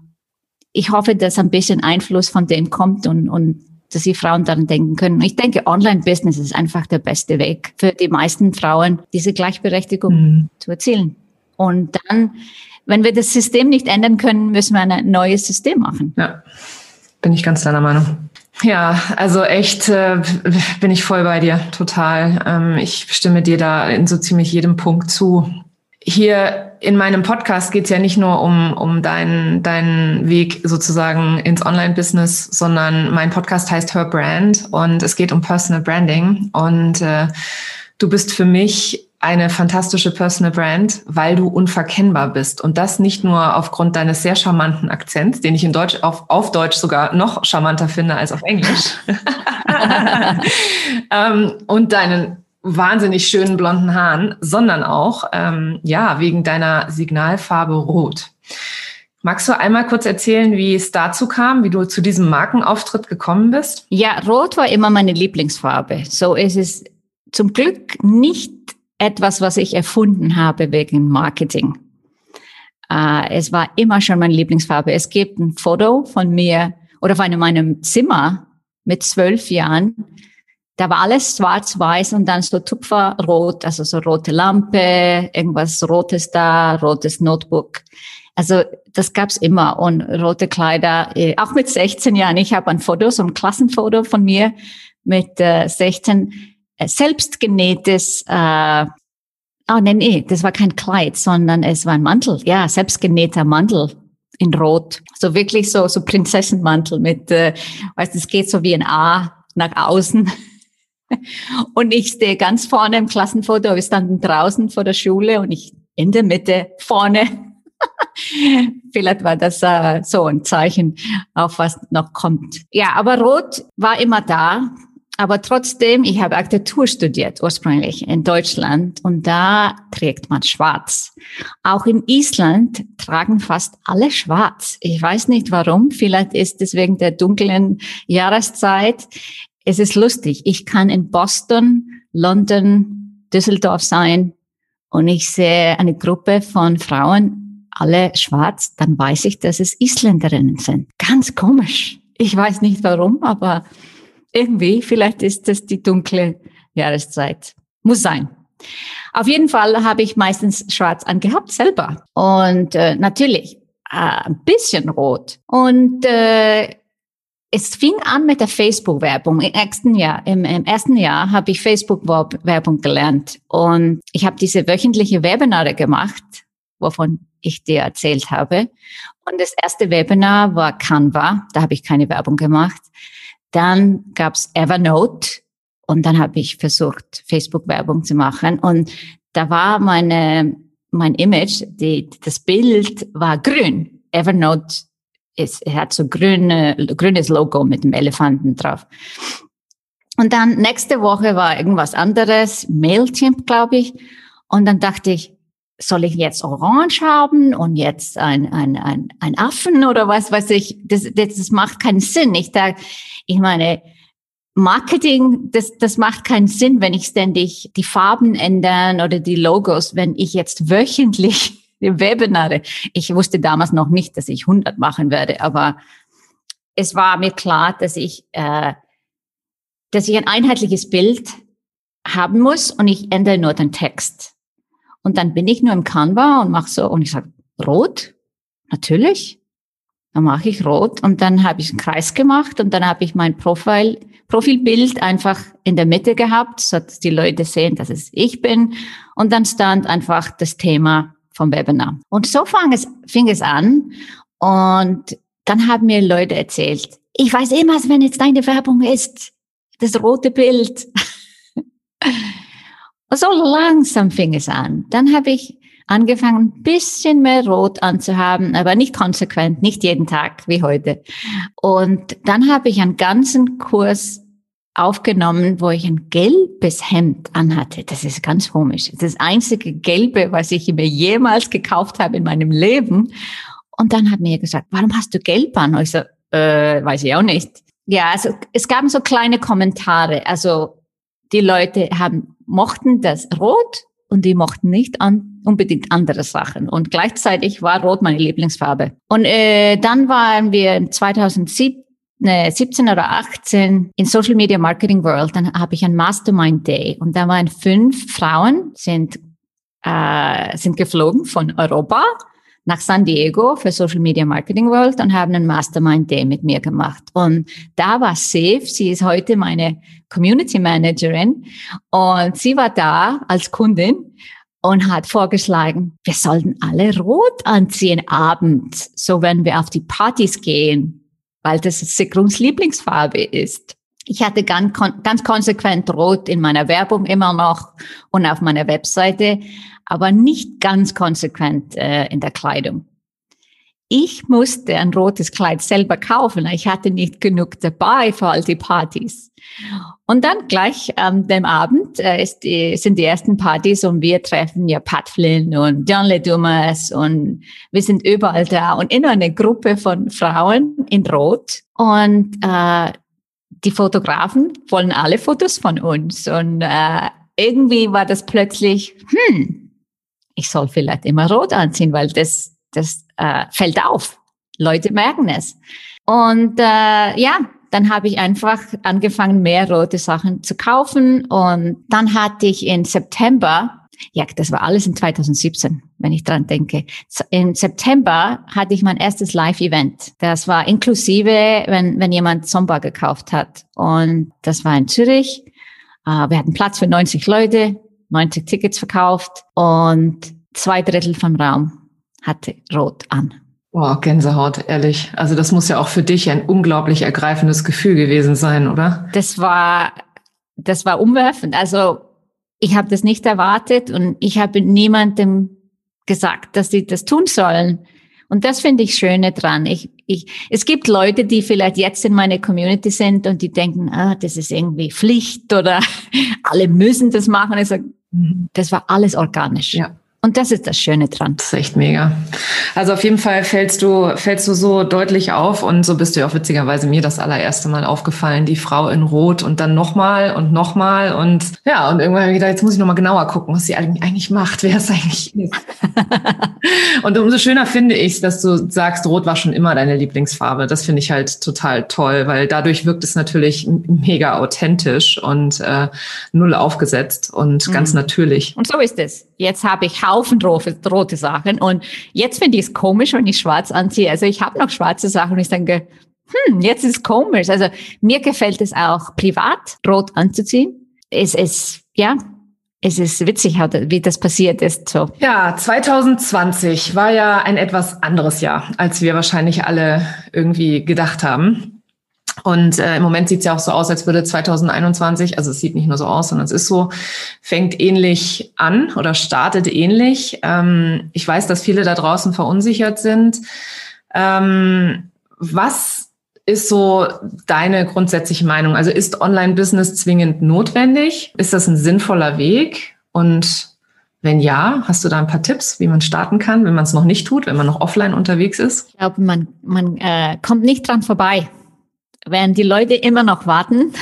B: ich hoffe, dass ein bisschen Einfluss von dem kommt und, und dass die Frauen daran denken können. Ich denke, Online-Business ist einfach der beste Weg für die meisten Frauen, diese Gleichberechtigung mhm. zu erzielen. Und dann wenn wir das System nicht ändern können, müssen wir ein neues System machen.
A: Ja, bin ich ganz deiner Meinung. Ja, also echt äh, bin ich voll bei dir, total. Ähm, ich stimme dir da in so ziemlich jedem Punkt zu. Hier in meinem Podcast geht es ja nicht nur um, um deinen, deinen Weg sozusagen ins Online-Business, sondern mein Podcast heißt Her Brand und es geht um Personal Branding. Und äh, du bist für mich eine fantastische Personal Brand, weil du unverkennbar bist. Und das nicht nur aufgrund deines sehr charmanten Akzents, den ich in Deutsch auf, auf Deutsch sogar noch charmanter finde als auf Englisch. ähm, und deinen wahnsinnig schönen blonden Haaren, sondern auch, ähm, ja, wegen deiner Signalfarbe Rot. Magst du einmal kurz erzählen, wie es dazu kam, wie du zu diesem Markenauftritt gekommen bist?
B: Ja, Rot war immer meine Lieblingsfarbe. So ist es zum Glück nicht etwas, was ich erfunden habe wegen Marketing. Äh, es war immer schon meine Lieblingsfarbe. Es gibt ein Foto von mir oder von meinem Zimmer mit zwölf Jahren. Da war alles schwarz-weiß und dann so Tupferrot, also so rote Lampe, irgendwas Rotes da, rotes Notebook. Also das gab's immer und rote Kleider, äh, auch mit 16 Jahren. Ich habe ein Foto, so ein Klassenfoto von mir mit äh, 16 äh, selbstgenähtes, äh, oh nee, nee, das war kein Kleid, sondern es war ein Mantel, ja, selbstgenähter Mantel in Rot. So wirklich so, so Prinzessenmantel mit, äh, weißt es geht so wie ein A nach außen. Und ich stehe ganz vorne im Klassenfoto, wir standen draußen vor der Schule und ich in der Mitte vorne. Vielleicht war das äh, so ein Zeichen, auf was noch kommt. Ja, aber Rot war immer da. Aber trotzdem, ich habe Architektur studiert ursprünglich in Deutschland und da trägt man schwarz. Auch in Island tragen fast alle schwarz. Ich weiß nicht warum. Vielleicht ist es wegen der dunklen Jahreszeit. Es ist lustig. Ich kann in Boston, London, Düsseldorf sein und ich sehe eine Gruppe von Frauen, alle schwarz, dann weiß ich, dass es Isländerinnen sind. Ganz komisch. Ich weiß nicht warum, aber irgendwie, vielleicht ist das die dunkle Jahreszeit. Muss sein. Auf jeden Fall habe ich meistens schwarz angehabt selber. Und äh, natürlich äh, ein bisschen rot. Und äh, es fing an mit der Facebook-Werbung. Im ersten Jahr, im, im ersten Jahr habe ich Facebook-Werbung gelernt. Und ich habe diese wöchentliche Webinare gemacht, wovon ich dir erzählt habe. Und das erste Webinar war Canva. Da habe ich keine Werbung gemacht. Dann gab's Evernote und dann habe ich versucht, Facebook-Werbung zu machen. Und da war meine, mein Image, die, das Bild war grün. Evernote ist, hat so grüne, grünes Logo mit dem Elefanten drauf. Und dann nächste Woche war irgendwas anderes, Mailchimp, glaube ich. Und dann dachte ich, soll ich jetzt Orange haben und jetzt ein, ein, ein, ein Affen oder was weiß ich? Das, das, das macht keinen Sinn. Ich dachte, ich meine, Marketing, das, das macht keinen Sinn, wenn ich ständig die Farben ändern oder die Logos, wenn ich jetzt wöchentlich Webinare, ich wusste damals noch nicht, dass ich 100 machen werde, aber es war mir klar, dass ich, äh, dass ich ein einheitliches Bild haben muss und ich ändere nur den Text. Und dann bin ich nur im Canva und mache so und ich sage, rot? Natürlich. Dann mache ich rot und dann habe ich einen Kreis gemacht und dann habe ich mein Profil, Profilbild einfach in der Mitte gehabt, so dass die Leute sehen, dass es ich bin. Und dann stand einfach das Thema vom Webinar. Und so fang es, fing es an. Und dann haben mir Leute erzählt, ich weiß immer, wenn jetzt deine Werbung ist, das rote Bild. Und so langsam fing es an. Dann habe ich angefangen, ein bisschen mehr Rot anzuhaben, aber nicht konsequent, nicht jeden Tag wie heute. Und dann habe ich einen ganzen Kurs aufgenommen, wo ich ein gelbes Hemd anhatte. Das ist ganz komisch. Das, einzige gelbe, was ich mir jemals gekauft habe in meinem Leben. Und dann hat mir gesagt, warum hast du gelb an? Und ich so, äh, weiß ich auch nicht. Ja, also es gab so kleine Kommentare. Also die Leute haben, mochten das Rot und die mochten nicht an, unbedingt andere Sachen. Und gleichzeitig war Rot meine Lieblingsfarbe. Und äh, dann waren wir 2017 17 oder 18 in Social Media Marketing World, dann habe ich ein Mastermind Day und da waren fünf Frauen, sind, äh, sind geflogen von Europa nach San Diego für Social Media Marketing World und haben einen Mastermind Day mit mir gemacht. Und da war Safe, sie ist heute meine Community Managerin und sie war da als Kundin und hat vorgeschlagen, wir sollten alle rot anziehen abends, so wenn wir auf die Partys gehen, weil das Sigrums Lieblingsfarbe ist. Ich hatte ganz, ganz konsequent rot in meiner Werbung immer noch und auf meiner Webseite aber nicht ganz konsequent äh, in der Kleidung. Ich musste ein rotes Kleid selber kaufen. Ich hatte nicht genug dabei für all die Partys. Und dann gleich am ähm, dem Abend äh, die, sind die ersten Partys und wir treffen ja Pat Flynn und John Le Dumas und wir sind überall da und in einer Gruppe von Frauen in Rot und äh, die Fotografen wollen alle Fotos von uns und äh, irgendwie war das plötzlich, hm, ich soll vielleicht immer rot anziehen, weil das, das äh, fällt auf. Leute merken es. Und äh, ja, dann habe ich einfach angefangen, mehr rote Sachen zu kaufen. Und dann hatte ich in September, ja, das war alles in 2017, wenn ich dran denke. Im September hatte ich mein erstes Live-Event. Das war inklusive, wenn, wenn jemand Zomba gekauft hat. Und das war in Zürich. Äh, wir hatten Platz für 90 Leute. 90 Tickets verkauft und zwei Drittel vom Raum hatte rot an.
A: Boah, Gänsehaut, ehrlich. Also das muss ja auch für dich ein unglaublich ergreifendes Gefühl gewesen sein, oder?
B: Das war, das war umwerfend. Also ich habe das nicht erwartet und ich habe niemandem gesagt, dass sie das tun sollen. Und das finde ich schöne dran. Ich, ich, es gibt Leute, die vielleicht jetzt in meiner Community sind und die denken, ah, das ist irgendwie Pflicht oder alle müssen das machen. Ich sage, mhm. das war alles organisch.
A: Ja.
B: Und das ist das Schöne dran.
A: Das ist echt mega. Also auf jeden Fall fällst du, fällst du so deutlich auf und so bist du ja auch witzigerweise mir das allererste Mal aufgefallen, die Frau in Rot und dann nochmal und nochmal und ja, und irgendwann habe ich gedacht, jetzt muss ich nochmal genauer gucken, was sie eigentlich macht, wer es eigentlich ist. und umso schöner finde ich dass du sagst, Rot war schon immer deine Lieblingsfarbe. Das finde ich halt total toll, weil dadurch wirkt es natürlich mega authentisch und äh, null aufgesetzt und mhm. ganz natürlich.
B: Und so ist es. Jetzt habe ich Haufen rote, Sachen und jetzt finde ich es komisch, wenn ich schwarz anziehe. Also ich habe noch schwarze Sachen und ich denke, hm, jetzt ist komisch. Also mir gefällt es auch privat, rot anzuziehen. Es ist, ja, es ist witzig, wie das passiert ist. So.
A: Ja, 2020 war ja ein etwas anderes Jahr, als wir wahrscheinlich alle irgendwie gedacht haben. Und äh, im Moment sieht es ja auch so aus, als würde 2021, also es sieht nicht nur so aus, sondern es ist so, fängt ähnlich an oder startet ähnlich. Ähm, ich weiß, dass viele da draußen verunsichert sind. Ähm, was ist so deine grundsätzliche Meinung? Also ist Online-Business zwingend notwendig? Ist das ein sinnvoller Weg? Und wenn ja, hast du da ein paar Tipps, wie man starten kann, wenn man es noch nicht tut, wenn man noch offline unterwegs ist?
B: Ich glaube, man, man äh, kommt nicht dran vorbei werden die Leute immer noch warten,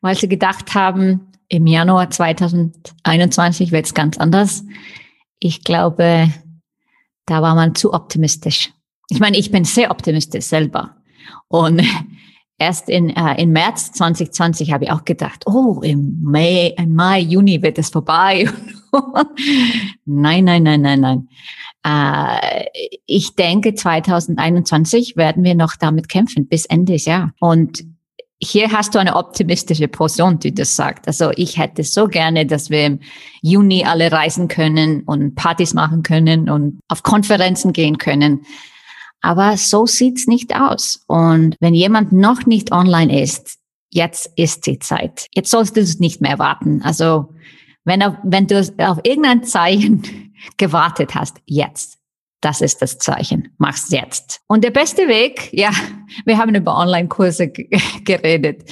B: weil sie gedacht haben, im Januar 2021 wird es ganz anders. Ich glaube, da war man zu optimistisch. Ich meine, ich bin sehr optimistisch selber. Und erst in, äh, in März 2020 habe ich auch gedacht, oh, im Mai, im Mai, Juni wird es vorbei. nein, nein, nein, nein, nein. Äh, ich denke, 2021 werden wir noch damit kämpfen bis Ende des Jahres. Und hier hast du eine optimistische Person, die das sagt. Also ich hätte so gerne, dass wir im Juni alle reisen können und Partys machen können und auf Konferenzen gehen können. Aber so sieht's nicht aus. Und wenn jemand noch nicht online ist, jetzt ist die Zeit. Jetzt sollst du es nicht mehr warten. Also wenn, wenn du auf irgendein Zeichen gewartet hast, jetzt. Das ist das Zeichen. Mach's jetzt. Und der beste Weg, ja, wir haben über Online-Kurse geredet.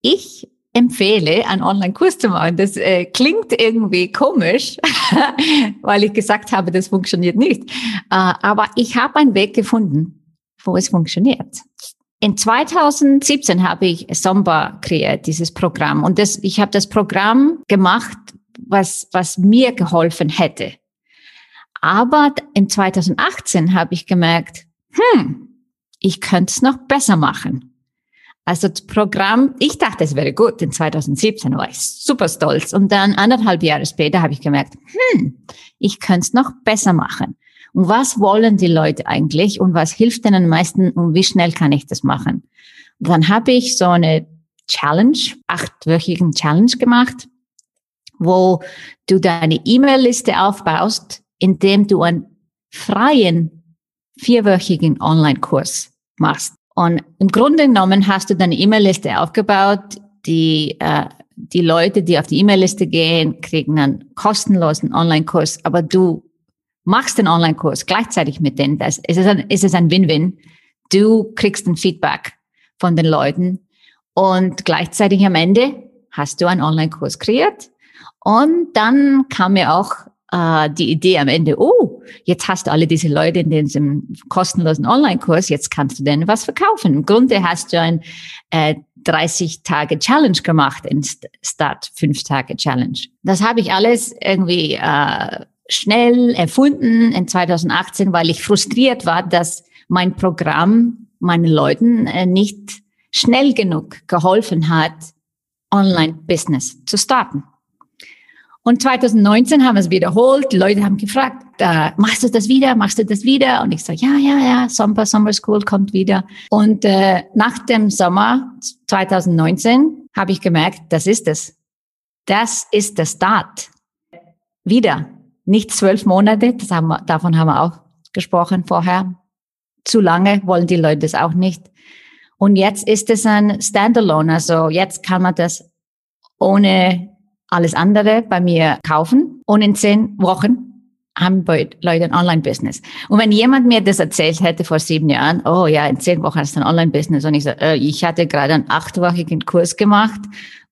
B: Ich empfehle, einen Online-Kurs zu machen. Das äh, klingt irgendwie komisch, weil ich gesagt habe, das funktioniert nicht. Äh, aber ich habe einen Weg gefunden, wo es funktioniert. In 2017 habe ich Somba kreiert, dieses Programm. Und das, ich habe das Programm gemacht, was, was mir geholfen hätte. Aber in 2018 habe ich gemerkt, hm, ich könnte es noch besser machen. Also das Programm, ich dachte, es wäre gut. In 2017 war ich super stolz. Und dann anderthalb Jahre später habe ich gemerkt, hm, ich könnte es noch besser machen. Und was wollen die Leute eigentlich und was hilft denen am meisten und wie schnell kann ich das machen? Und dann habe ich so eine Challenge, achtwöchigen Challenge gemacht, wo du deine E-Mail-Liste aufbaust, indem du einen freien vierwöchigen Online-Kurs machst. Und im Grunde genommen hast du deine E-Mail-Liste aufgebaut, die äh, die Leute, die auf die E-Mail-Liste gehen, kriegen einen kostenlosen Online-Kurs, aber du machst den Online-Kurs gleichzeitig mit denen. Das, ist, es ein, ist es ein Win-Win. Du kriegst ein Feedback von den Leuten und gleichzeitig am Ende hast du einen Online-Kurs kreiert. Und dann kam mir auch äh, die Idee am Ende, oh, jetzt hast du alle diese Leute in diesem kostenlosen Online-Kurs, jetzt kannst du denen was verkaufen. Im Grunde hast du ein äh, 30 Tage Challenge gemacht in Start 5 Tage Challenge. Das habe ich alles irgendwie äh, schnell erfunden in 2018, weil ich frustriert war, dass mein Programm meinen Leuten äh, nicht schnell genug geholfen hat, Online-Business zu starten. Und 2019 haben wir es wiederholt. Die Leute haben gefragt, äh, machst du das wieder? Machst du das wieder? Und ich sage, ja, ja, ja, Summer, Summer School kommt wieder. Und äh, nach dem Sommer 2019 habe ich gemerkt, das ist es. Das ist der Start. Wieder. Nicht zwölf Monate, das haben wir, davon haben wir auch gesprochen vorher. Zu lange wollen die Leute das auch nicht. Und jetzt ist es ein Standalone. Also jetzt kann man das ohne alles andere bei mir kaufen und in zehn Wochen haben Leute ein Online-Business. Und wenn jemand mir das erzählt hätte vor sieben Jahren, oh ja, in zehn Wochen hast du ein Online-Business und ich so, äh, ich hatte gerade einen achtwöchigen Kurs gemacht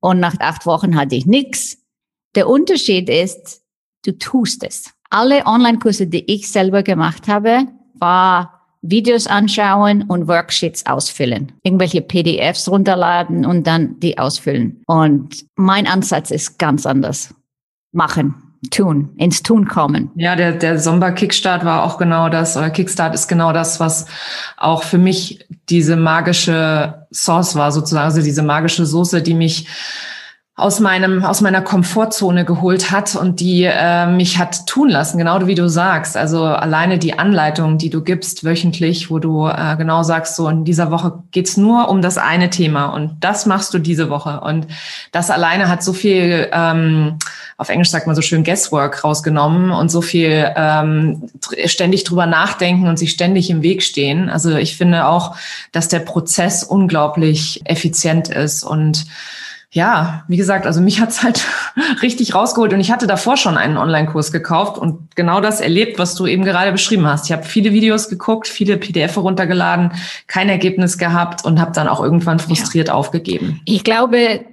B: und nach acht Wochen hatte ich nichts. Der Unterschied ist, du tust es. Alle Online-Kurse, die ich selber gemacht habe, war Videos anschauen und Worksheets ausfüllen. Irgendwelche PDFs runterladen und dann die ausfüllen. Und mein Ansatz ist ganz anders. Machen, tun, ins Tun kommen.
A: Ja, der, der Sommer Kickstart war auch genau das, oder Kickstart ist genau das, was auch für mich diese magische Sauce war, sozusagen, also diese magische Soße, die mich aus meinem aus meiner Komfortzone geholt hat und die äh, mich hat tun lassen, genau wie du sagst. Also alleine die Anleitung, die du gibst wöchentlich, wo du äh, genau sagst, so in dieser Woche geht's nur um das eine Thema und das machst du diese Woche und das alleine hat so viel, ähm, auf Englisch sagt man so schön Guesswork rausgenommen und so viel ähm, ständig drüber nachdenken und sich ständig im Weg stehen. Also ich finde auch, dass der Prozess unglaublich effizient ist und ja, wie gesagt, also mich hat's halt richtig rausgeholt und ich hatte davor schon einen Online-Kurs gekauft und genau das erlebt, was du eben gerade beschrieben hast. Ich habe viele Videos geguckt, viele PDF runtergeladen, kein Ergebnis gehabt und habe dann auch irgendwann frustriert ja. aufgegeben.
B: Ich glaube,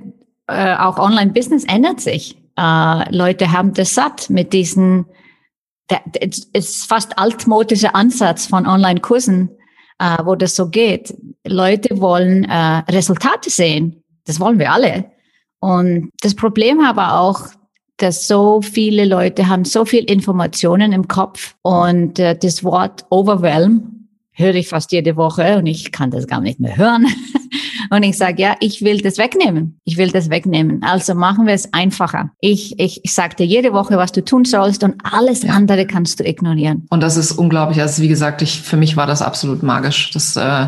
B: äh, auch Online-Business ändert sich. Äh, Leute haben das satt mit diesen, es ist fast altmodischer Ansatz von Online-Kursen, äh, wo das so geht. Leute wollen äh, Resultate sehen das wollen wir alle. Und das Problem aber auch, dass so viele Leute haben so viel Informationen im Kopf und äh, das Wort overwhelm höre ich fast jede Woche und ich kann das gar nicht mehr hören. und ich sage, ja, ich will das wegnehmen. Ich will das wegnehmen. Also machen wir es einfacher. Ich, ich, ich sage dir jede Woche, was du tun sollst und alles ja. andere kannst du ignorieren.
A: Und das ist unglaublich. Also wie gesagt, ich, für mich war das absolut magisch. Das äh,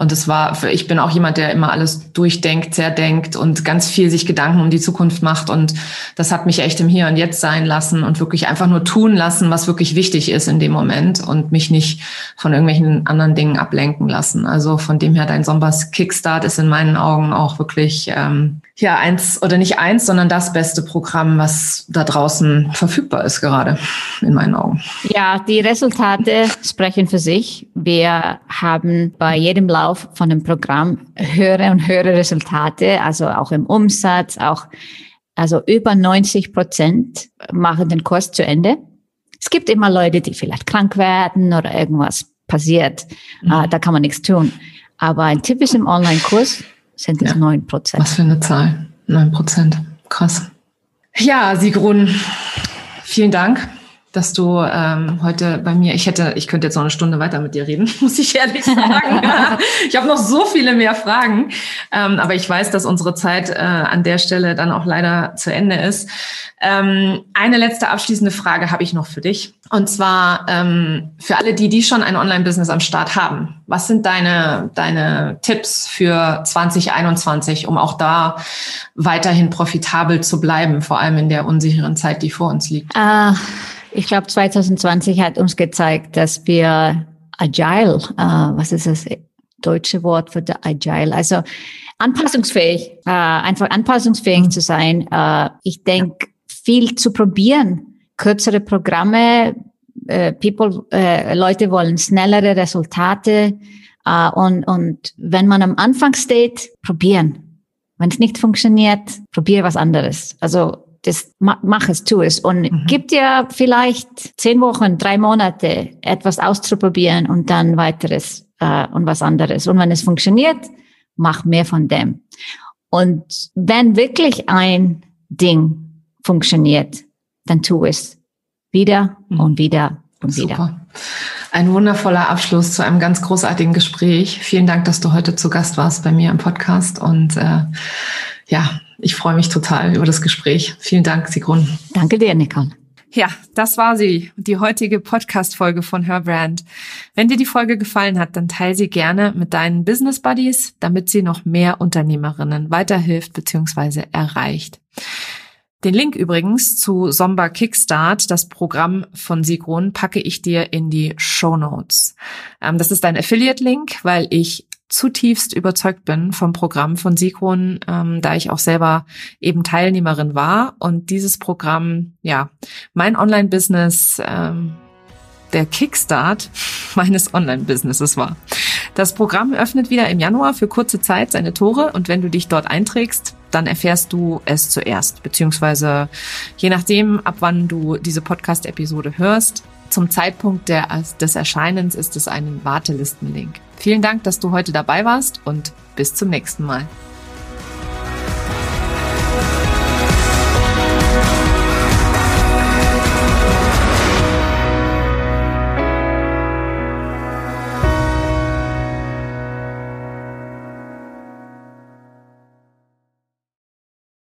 A: und es war, ich bin auch jemand, der immer alles durchdenkt, sehr denkt und ganz viel sich Gedanken um die Zukunft macht. Und das hat mich echt im Hier und Jetzt sein lassen und wirklich einfach nur tun lassen, was wirklich wichtig ist in dem Moment und mich nicht von irgendwelchen anderen Dingen ablenken lassen. Also von dem her, dein Sombers Kickstart ist in meinen Augen auch wirklich, ähm, ja, eins oder nicht eins, sondern das beste Programm, was da draußen verfügbar ist gerade, in meinen Augen.
B: Ja, die Resultate sprechen für sich. Wir haben bei jedem Lauf von dem Programm höhere und höhere Resultate, also auch im Umsatz, auch also über 90 Prozent machen den Kurs zu Ende. Es gibt immer Leute, die vielleicht krank werden oder irgendwas passiert. Mhm. Uh, da kann man nichts tun. Aber ein im Online-Kurs sind es neun ja. Prozent.
A: Was für eine Zahl? Neun Prozent. Krass. Ja, Sigrun, vielen Dank dass du ähm, heute bei mir, ich hätte, ich könnte jetzt noch eine Stunde weiter mit dir reden, muss ich ehrlich sagen. ich habe noch so viele mehr Fragen, ähm, aber ich weiß, dass unsere Zeit äh, an der Stelle dann auch leider zu Ende ist. Ähm, eine letzte abschließende Frage habe ich noch für dich. Und zwar ähm, für alle die, die schon ein Online-Business am Start haben. Was sind deine, deine Tipps für 2021, um auch da weiterhin profitabel zu bleiben, vor allem in der unsicheren Zeit, die vor uns liegt?
B: Uh ich glaube, 2020 hat uns gezeigt, dass wir agile, äh, was ist das deutsche Wort für agile, also anpassungsfähig, äh, einfach anpassungsfähig mhm. zu sein. Äh, ich denke, viel zu probieren, kürzere Programme, äh, People, äh, Leute wollen schnellere Resultate äh, und, und wenn man am Anfang steht, probieren. Wenn es nicht funktioniert, probiere was anderes. Also das mach es, tu es und mhm. gib dir vielleicht zehn Wochen, drei Monate etwas auszuprobieren und dann weiteres äh, und was anderes. Und wenn es funktioniert, mach mehr von dem. Und wenn wirklich ein Ding funktioniert, dann tu es wieder mhm. und wieder und Super. wieder.
A: Ein wundervoller Abschluss zu einem ganz großartigen Gespräch. Vielen Dank, dass du heute zu Gast warst bei mir im Podcast und äh, ja, ich freue mich total über das Gespräch. Vielen Dank, Sigrun.
B: Danke dir, Nicole.
A: Ja, das war sie, die heutige Podcast-Folge von Herbrand. Wenn dir die Folge gefallen hat, dann teile sie gerne mit deinen Business Buddies, damit sie noch mehr Unternehmerinnen weiterhilft bzw. erreicht. Den Link übrigens zu Somba Kickstart, das Programm von Sigrun, packe ich dir in die Show Notes. Ähm, das ist ein Affiliate-Link, weil ich zutiefst überzeugt bin vom Programm von Sigrun, ähm, da ich auch selber eben Teilnehmerin war. Und dieses Programm, ja, mein Online-Business, ähm, der Kickstart meines Online-Businesses war. Das Programm öffnet wieder im Januar für kurze Zeit seine Tore. Und wenn du dich dort einträgst, dann erfährst du es zuerst, beziehungsweise je nachdem, ab wann du diese Podcast-Episode hörst, zum Zeitpunkt der, des Erscheinens ist es ein Wartelistenlink. Vielen Dank, dass du heute dabei warst und bis zum nächsten Mal.